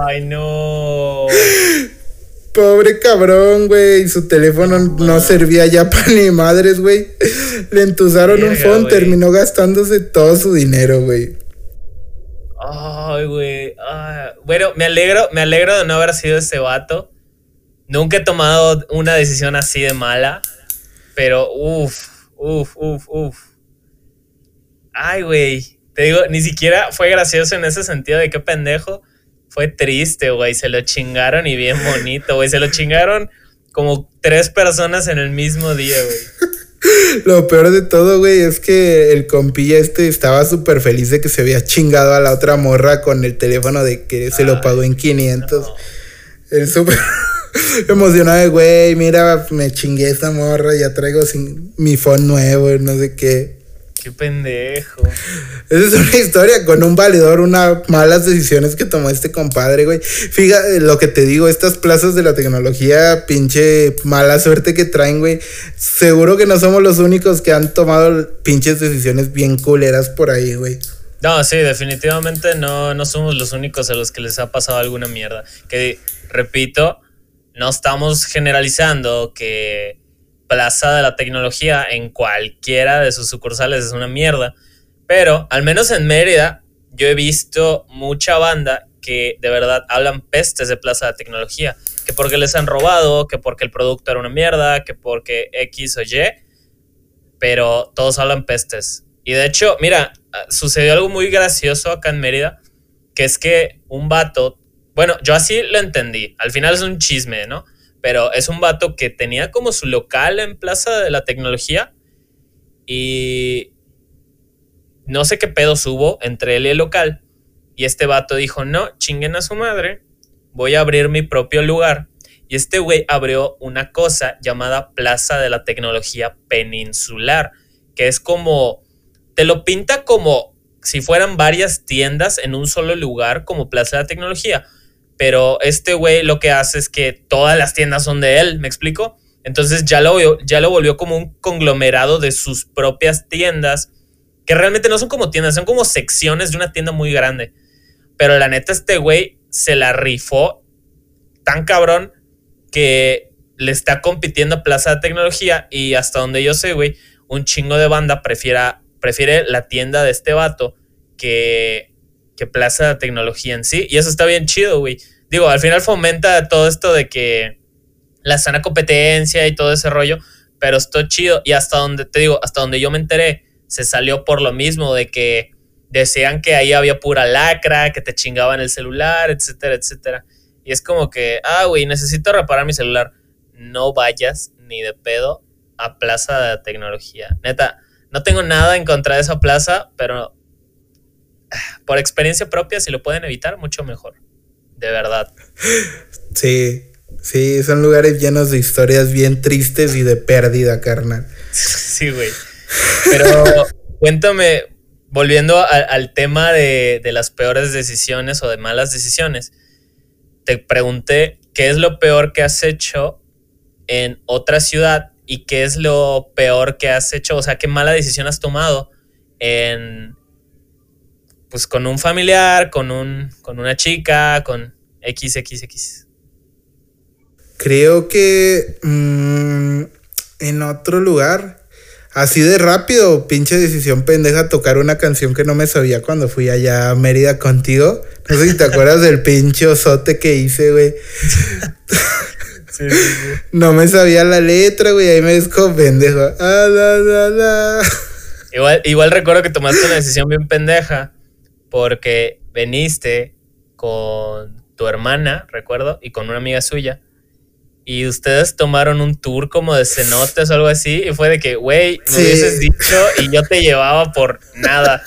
Ay, no. Pobre cabrón, güey. Su teléfono no, servía ya para ni madres, güey. Le entusaron un phone, terminó gastándose todo su dinero, güey. Ay, güey. Bueno, me alegro, me alegro de no haber sido ese vato. Nunca he tomado una decisión así de mala. Pero, uff, uff, uff, uff. Ay, güey. Te digo, ni siquiera fue gracioso en ese sentido de qué pendejo. Fue triste, güey. Se lo chingaron y bien bonito, güey. Se lo chingaron como tres personas en el mismo día, güey. Lo peor de todo, güey, es que el compilla este estaba súper feliz de que se había chingado a la otra morra con el teléfono de que se lo pagó en 500. El súper... emocionado güey, mira, me chingué esta morra, ya traigo sin, mi phone nuevo, no sé qué. Qué pendejo. Esa es una historia con un valedor, unas malas decisiones que tomó este compadre, güey. Fíjate lo que te digo, estas plazas de la tecnología, pinche mala suerte que traen, güey. Seguro que no somos los únicos que han tomado pinches decisiones bien culeras por ahí, güey. No, sí, definitivamente no, no somos los únicos a los que les ha pasado alguna mierda. Que, repito, no estamos generalizando que Plaza de la Tecnología en cualquiera de sus sucursales es una mierda. Pero, al menos en Mérida, yo he visto mucha banda que de verdad hablan pestes de Plaza de la Tecnología. Que porque les han robado, que porque el producto era una mierda, que porque X o Y. Pero todos hablan pestes. Y de hecho, mira, sucedió algo muy gracioso acá en Mérida, que es que un vato, bueno, yo así lo entendí, al final es un chisme, ¿no? Pero es un vato que tenía como su local en Plaza de la Tecnología y no sé qué pedo hubo entre él y el local. Y este vato dijo, no, chinguen a su madre, voy a abrir mi propio lugar. Y este güey abrió una cosa llamada Plaza de la Tecnología Peninsular, que es como te lo pinta como si fueran varias tiendas en un solo lugar, como Plaza de la Tecnología. Pero este güey lo que hace es que todas las tiendas son de él, ¿me explico? Entonces ya lo, ya lo volvió como un conglomerado de sus propias tiendas, que realmente no son como tiendas, son como secciones de una tienda muy grande. Pero la neta, este güey se la rifó tan cabrón que le está compitiendo a Plaza de Tecnología y hasta donde yo sé, güey, un chingo de banda prefiera prefiere la tienda de este vato que, que Plaza de Tecnología en sí. Y eso está bien chido, güey. Digo, al final fomenta todo esto de que la sana competencia y todo ese rollo, pero esto chido. Y hasta donde, te digo, hasta donde yo me enteré, se salió por lo mismo de que decían que ahí había pura lacra, que te chingaban el celular, etcétera, etcétera. Y es como que, ah, güey, necesito reparar mi celular. No vayas ni de pedo a Plaza de Tecnología. Neta, no tengo nada en contra de esa plaza, pero por experiencia propia, si lo pueden evitar, mucho mejor. De verdad. Sí, sí, son lugares llenos de historias bien tristes y de pérdida, carnal. Sí, güey. Pero cuéntame, volviendo al tema de, de las peores decisiones o de malas decisiones, te pregunté qué es lo peor que has hecho en otra ciudad y qué es lo peor que has hecho, o sea, qué mala decisión has tomado en pues con un familiar, con un con una chica, con XXX. Creo que mm, en otro lugar, así de rápido, pinche decisión pendeja, tocar una canción que no me sabía cuando fui allá a Mérida contigo. No sé si te acuerdas del pinche osote que hice, güey. No me sabía la letra, güey. Ahí me ves pendejo. Ah, igual, igual recuerdo que tomaste una decisión bien pendeja. Porque veniste con tu hermana, recuerdo, y con una amiga suya. Y ustedes tomaron un tour como de cenotes o algo así. Y fue de que, güey, me hubieses dicho y yo te llevaba por nada.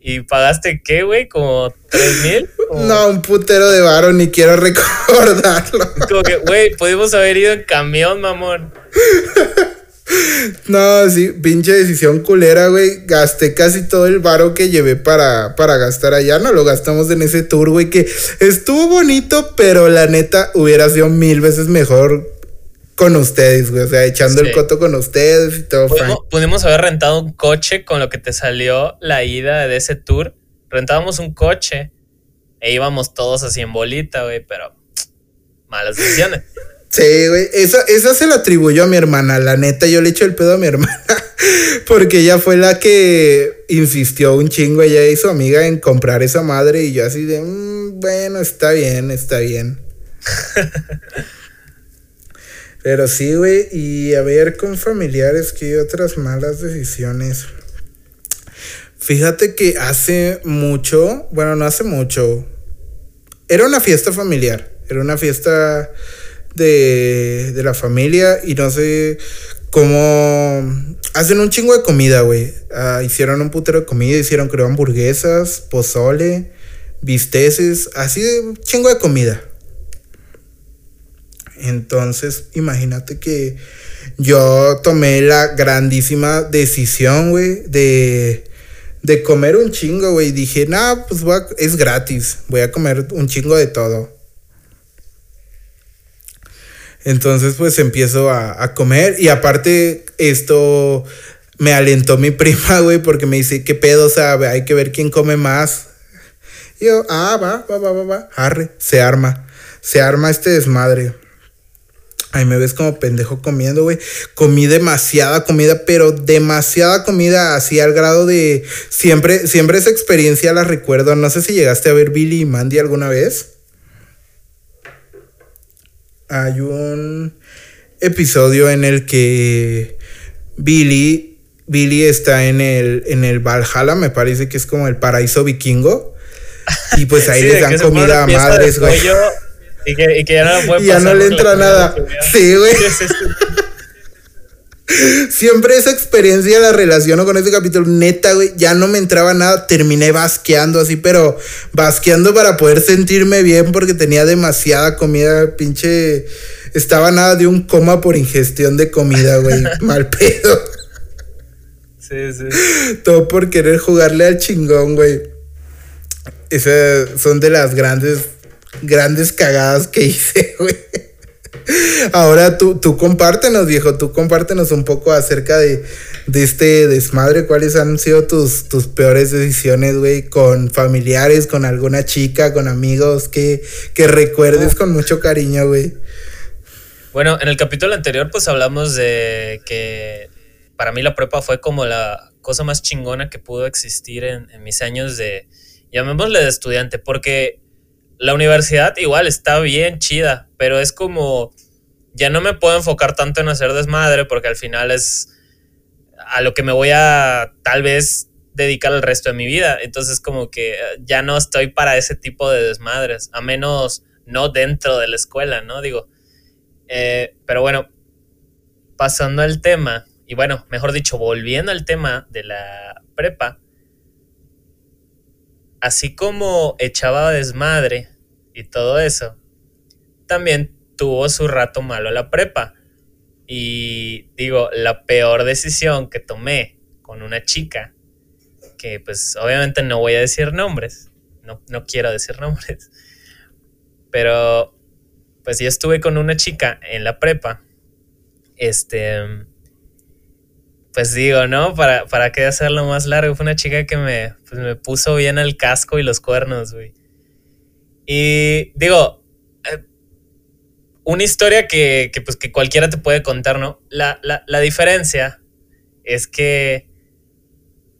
¿Y pagaste qué, güey? ¿Como tres mil? No, un putero de varo, ni quiero recordarlo. Como que, güey, pudimos haber ido en camión, mamón. No, sí, pinche decisión culera, güey. Gasté casi todo el varo que llevé para, para gastar allá. No lo gastamos en ese tour, güey, que estuvo bonito, pero la neta hubiera sido mil veces mejor con ustedes, güey. O sea, echando el coto con ustedes y todo. Pudimos, haber rentado un coche con lo que te salió la ida de ese tour. Rentábamos un coche e íbamos todos así en bolita, güey, pero malas decisiones. Sí, güey. Esa, esa se la atribuyó a mi hermana. La neta, yo le echo el pedo a mi hermana. Porque ella fue la que insistió un chingo, ella y su amiga, en comprar esa madre. Y yo así de, mm, bueno, está bien, está bien. Pero sí, güey, y a ver con familiares que otras malas decisiones. Fíjate que hace mucho, bueno, no hace mucho, era una fiesta familiar, era una fiesta de, de la familia y no sé cómo hacen un chingo de comida, güey. Ah, hicieron un putero de comida, hicieron creo hamburguesas, pozole, bisteces, así de chingo de comida. Entonces, imagínate que yo tomé la grandísima decisión, güey, de, de comer un chingo, güey. Dije, nah, pues es gratis, voy a comer un chingo de todo. Entonces, pues empiezo a, a comer y aparte esto me alentó mi prima, güey, porque me dice, ¿qué pedo? O sea, hay que ver quién come más. Y yo, ah, va, va, va, va, va, arre, se arma. Se arma este desmadre. Ay, me ves como pendejo comiendo, güey. Comí demasiada comida, pero demasiada comida, así al grado de. Siempre, siempre esa experiencia la recuerdo. No sé si llegaste a ver Billy y Mandy alguna vez. Hay un episodio en el que Billy Billy está en el, en el Valhalla, me parece que es como el paraíso vikingo. Y pues ahí les dan comida a madres, güey. Y que, y que, ya no, y ya no le entra nada. Sí, güey. Siempre esa experiencia la relaciono con ese capítulo. Neta, güey, ya no me entraba nada. Terminé basqueando así, pero basqueando para poder sentirme bien porque tenía demasiada comida. Pinche. Estaba nada de un coma por ingestión de comida, güey. Mal pedo. Sí, sí. Todo por querer jugarle al chingón, güey. Esas son de las grandes, grandes cagadas que hice, güey. Ahora tú, tú compártenos, viejo, tú compártenos un poco acerca de, este desmadre. ¿Cuáles han sido tus, tus peores decisiones, güey? Con familiares, con alguna chica, con amigos, que, que recuerdes con mucho cariño, güey. Bueno, en el capítulo anterior, pues hablamos de que para mí la prepa fue como la cosa más chingona que pudo existir en, mis años de, llamémosle de estudiante, porque la universidad igual está bien chida, pero es como, ya no me puedo enfocar tanto en hacer desmadre, porque al final es a lo que me voy a tal vez dedicar el resto de mi vida. Entonces como que ya no estoy para ese tipo de desmadres, a menos no dentro de la escuela, ¿no? Digo, eh, pero bueno, pasando al tema, y bueno, mejor dicho, volviendo al tema de la prepa, así como echaba desmadre y todo eso, también tuvo su rato malo la prepa. Y digo, la peor decisión que tomé con una chica, que pues obviamente no voy a decir nombres, no, no quiero decir nombres, pero pues yo estuve con una chica en la prepa, este, pues digo, ¿no? Para, para qué hacerlo más largo. Fue una chica que me, pues me puso bien el casco y los cuernos, güey. Y digo, eh, una historia que, que, pues, que cualquiera te puede contar, ¿no? La, la, la diferencia es que,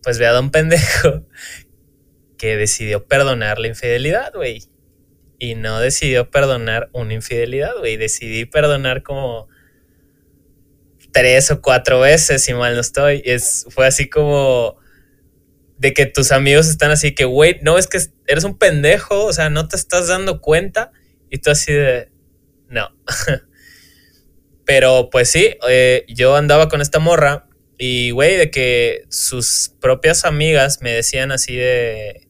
pues ve a un pendejo que decidió perdonar la infidelidad, güey. Y no decidió perdonar una infidelidad, güey. Decidí perdonar como tres o cuatro veces, si mal no estoy. Es, fue así como de que tus amigos están así que, güey, no, es que eres un pendejo, o sea, no te estás dando cuenta. Y tú así de, no. Pero pues sí, eh, yo andaba con esta morra y, güey, de que sus propias amigas me decían así de,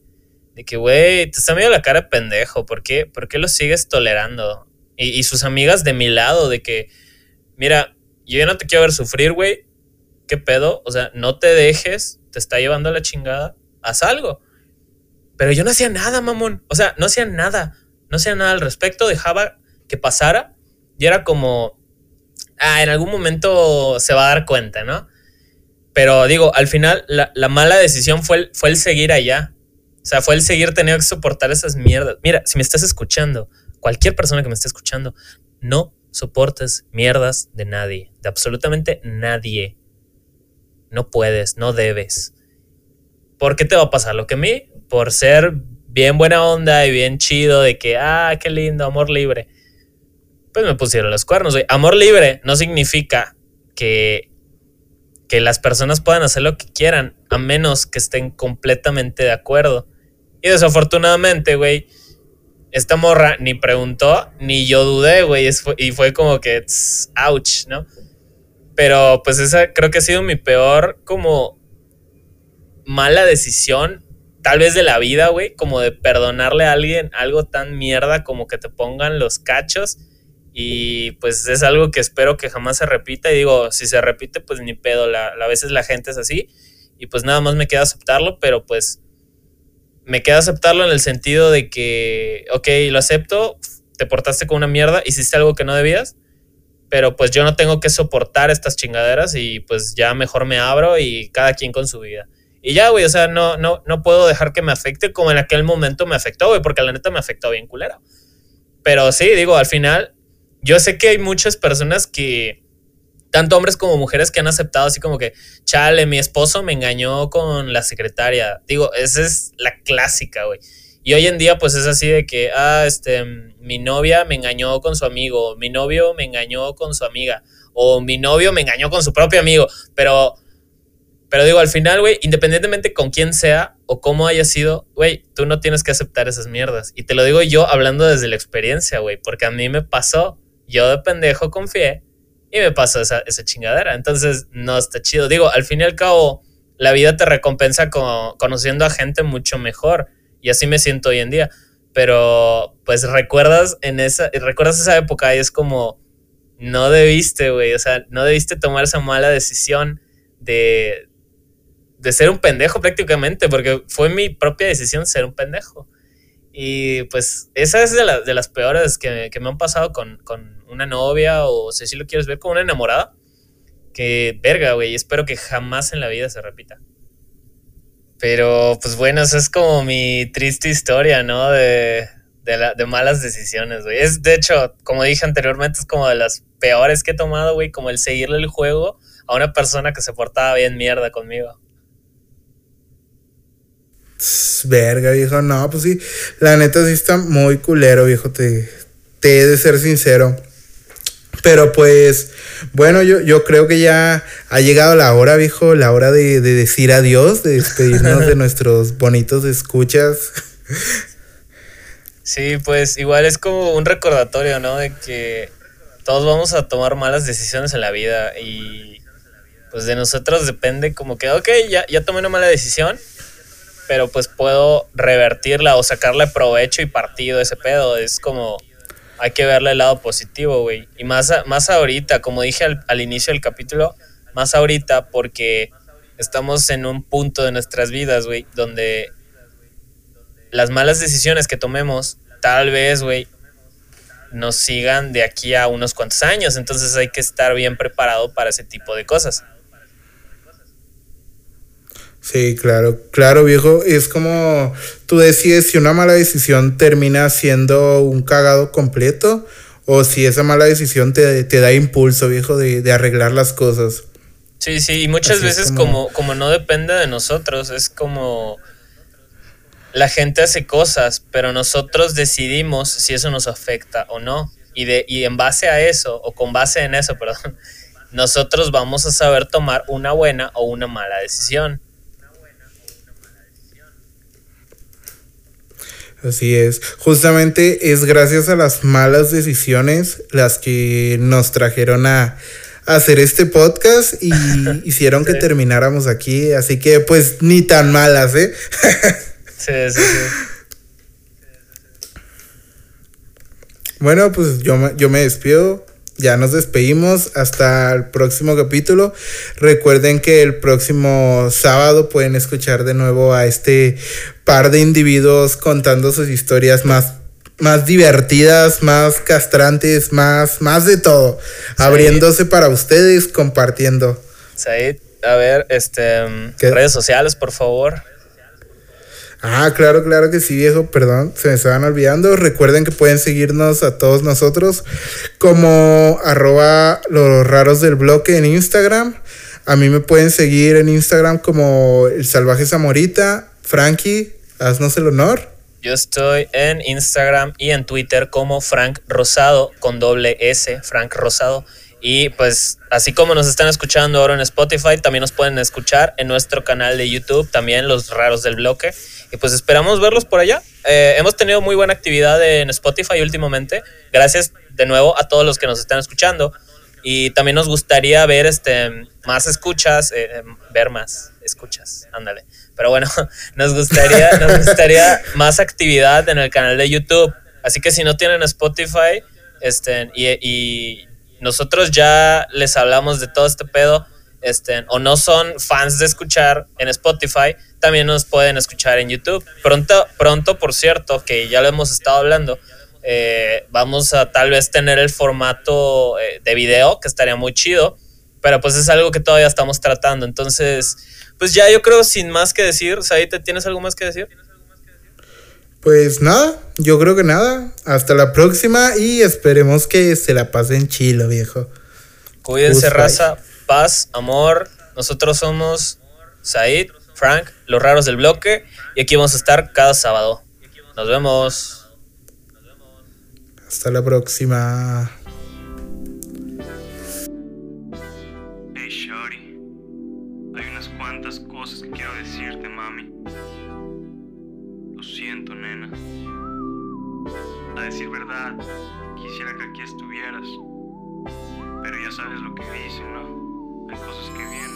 de que, güey, te está medio la cara de pendejo, ¿por qué, ¿Por qué lo sigues tolerando? Y, y sus amigas de mi lado, de que, mira, yo ya no te quiero ver sufrir, güey. ¿Qué pedo? O sea, no te dejes, te está llevando a la chingada, haz algo. Pero yo no hacía nada, mamón. O sea, no hacía nada. No hacía nada al respecto, dejaba que pasara y era como, ah, en algún momento se va a dar cuenta, ¿no? Pero digo, al final la, mala decisión fue el, fue el seguir allá. O sea, fue el seguir teniendo que soportar esas mierdas. Mira, si me estás escuchando, cualquier persona que me esté escuchando, no soportes mierdas de nadie, de absolutamente nadie. No puedes, no debes. ¿Por qué te va a pasar lo que a mí? Por ser bien buena onda y bien chido de que, ah, qué lindo, amor libre. Pues me pusieron los cuernos. Amor libre no significa que, que las personas puedan hacer lo que quieran, a menos que estén completamente de acuerdo. Y desafortunadamente, güey, esta morra ni preguntó, ni yo dudé, güey. Y fue como que, ouch, ¿no? Pero pues esa creo que ha sido mi peor como mala decisión, tal vez de la vida, güey, como de perdonarle a alguien algo tan mierda como que te pongan los cachos Y pues es algo que espero que jamás se repita. Y digo, si se repite, pues ni pedo. La, a veces la gente es así. Y pues nada más me queda aceptarlo, pero pues me queda aceptarlo en el sentido de que, ok, lo acepto, te portaste con una mierda, hiciste algo que no debías, pero pues yo no tengo que soportar estas chingaderas y pues ya mejor me abro y cada quien con su vida. Y ya, güey, o sea, no, no, no puedo dejar que me afecte como en aquel momento me afectó, güey, porque la neta me afectó bien culera. Pero sí, digo, al final, yo sé que hay muchas personas que, tanto hombres como mujeres que han aceptado así como que, chale, mi esposo me engañó con la secretaria. Digo, esa es la clásica, güey. Y hoy en día pues es así de que, ah, este, mi novia me engañó con su amigo, mi novio me engañó con su amiga, o mi novio me engañó con su propio amigo, pero... Pero digo, al final, güey, independientemente con quién sea o cómo haya sido, güey, tú no tienes que aceptar esas mierdas. Y te lo digo yo hablando desde la experiencia, güey, porque a mí me pasó, yo de pendejo confié y me pasó esa, esa chingadera. Entonces, no está chido. Digo, al fin y al cabo, la vida te recompensa conociendo a gente mucho mejor. Y así me siento hoy en día. Pero, pues, recuerdas en esa, recuerdas esa época y es como, no debiste, güey. O sea, no debiste tomar esa mala decisión de, de ser un pendejo prácticamente, porque fue mi propia decisión ser un pendejo. Y pues esa es de, de las peores que, que, me han pasado con, con una novia o si si lo quieres ver como una enamorada. Que verga, güey, espero que jamás en la vida se repita. Pero pues bueno, esa es como mi triste historia, ¿no? De, de malas decisiones, güey. Es de hecho, como dije anteriormente, es como de las peores que he tomado, güey, como el seguirle el juego a una persona que se portaba bien mierda conmigo. Verga, viejo, no, pues sí, la neta sí está muy culero, viejo, te, te he de ser sincero. Pero pues, bueno, yo, yo creo que ya ha llegado la hora, viejo, la hora de, de decir adiós, de despedirnos de nuestros bonitos escuchas. Sí, pues igual es como un recordatorio, ¿no? De que todos vamos a tomar malas decisiones en la vida y pues de nosotros depende como que, ok, ya, ya tomé una mala decisión, pero pues puedo revertirla o sacarle provecho y partido a ese pedo. Es como, hay que verle el lado positivo, güey. Y más, más ahorita, como dije al, al, inicio del capítulo, más ahorita porque estamos en un punto de nuestras vidas, güey, donde las malas decisiones que tomemos, tal vez, güey, nos sigan de aquí a unos cuantos años. Entonces hay que estar bien preparado para ese tipo de cosas. Sí, claro, claro, viejo. Es como tú decides si una mala decisión termina siendo un cagado completo o si esa mala decisión te, te da impulso, viejo, de, de, arreglar las cosas. Sí, sí, y muchas Así veces como... como, como no depende de nosotros, es como la gente hace cosas, pero nosotros decidimos si eso nos afecta o no. Y, de, y en base a eso, o con base en eso, perdón, nosotros vamos a saber tomar una buena o una mala decisión. Así es. Justamente es gracias a las malas decisiones las que nos trajeron a, hacer este podcast y hicieron que termináramos aquí. Así que pues ni tan malas, ¿eh? sí, sí, sí. Bueno, pues yo yo me despido. Ya nos despedimos hasta el próximo capítulo. Recuerden que el próximo sábado pueden escuchar de nuevo a este par de individuos contando sus historias más, más divertidas, más castrantes, más, más de todo. Said. Abriéndose para ustedes, compartiendo. Said, a ver, este ¿Qué? redes sociales, por favor. Ah, claro, claro que sí, viejo, perdón, se me estaban olvidando. Recuerden que pueden seguirnos a todos nosotros como arroba los raros del bloque en Instagram. A mí me pueden seguir en Instagram como el salvaje Zamorita. Frankie, haznos el honor. Yo estoy en Instagram y en Twitter como Frank Rosado con doble S, Frank Rosado. Y pues así como nos están escuchando ahora en Spotify, también nos pueden escuchar en nuestro canal de YouTube, también los raros del bloque. Y pues esperamos verlos por allá. Eh, hemos tenido muy buena actividad en Spotify últimamente. Gracias de nuevo a todos los que nos están escuchando. Y también nos gustaría ver este, más escuchas, eh, ver más escuchas, ándale. Pero bueno, nos gustaría, nos gustaría más actividad en el canal de YouTube. Así que si no tienen Spotify, este, y, nosotros ya les hablamos de todo este pedo, este, o no son fans de escuchar en Spotify, también nos pueden escuchar en YouTube. Pronto, pronto por cierto, que ya lo hemos estado hablando, eh, vamos a tal vez tener el formato eh, de video, que estaría muy chido, pero pues es algo que todavía estamos tratando. Entonces, pues ya yo creo sin más que decir, ¿te ¿tienes algo más que decir? Pues nada, yo creo que nada. Hasta la próxima y esperemos que se la pasen chilo, viejo. Cuídense, raza. Paz, amor. Nosotros somos Said, Frank, los raros del bloque. Y aquí vamos a estar cada sábado. Nos vemos. Hasta la próxima. Hey, Shorty. Hay unas cuantas cosas que quiero decirte, mami. Lo siento, nena. A decir verdad, quisiera que aquí estuvieras. Pero ya sabes lo que dicen, ¿no? Cosas que vienen,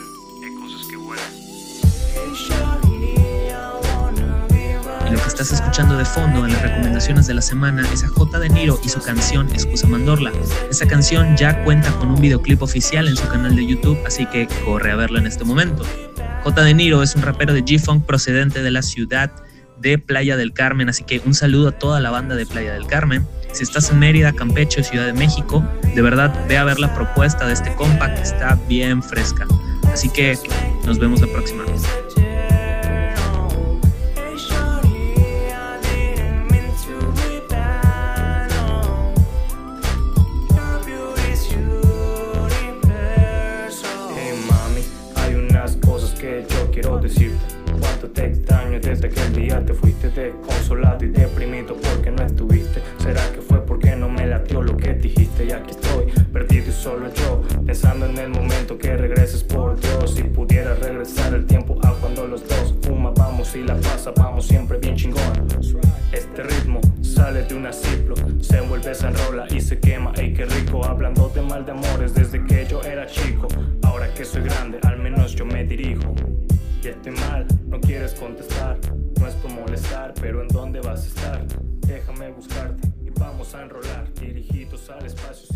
hay cosas que vuelven. Y lo que estás escuchando de fondo en las recomendaciones de la semana es a J. De Niro y su canción Excusa Mandorla. Esa canción ya cuenta con un videoclip oficial en su canal de YouTube, así que corre a verlo en este momento. J. De Niro es un rapero de G-Funk procedente de la ciudad de Playa del Carmen, así que un saludo a toda la banda de Playa del Carmen. Si estás en Mérida, Campeche Ciudad de México, de verdad ve a ver la propuesta de este compa que está bien fresca. Así que nos vemos la próxima. Desde aquel día te fuiste desconsolado y deprimido porque no estuviste. ¿Será que fue porque no me latió lo que dijiste? Y aquí estoy, perdido y solo yo, pensando en el momento que regreses por Dios. Si pudiera regresar el tiempo a cuando los dos fumábamos y la pasábamos siempre bien chingón. Este ritmo sale de una ciplo, se envuelve, se enrola y se quema. Ey, qué rico, hablando de mal de amores desde que yo era chico. Ahora que soy grande, al menos yo me dirijo que esté mal, no quieres contestar, no es por molestar, pero ¿en dónde vas a estar? Déjame buscarte y vamos a enrolar, dirigidos al espacio.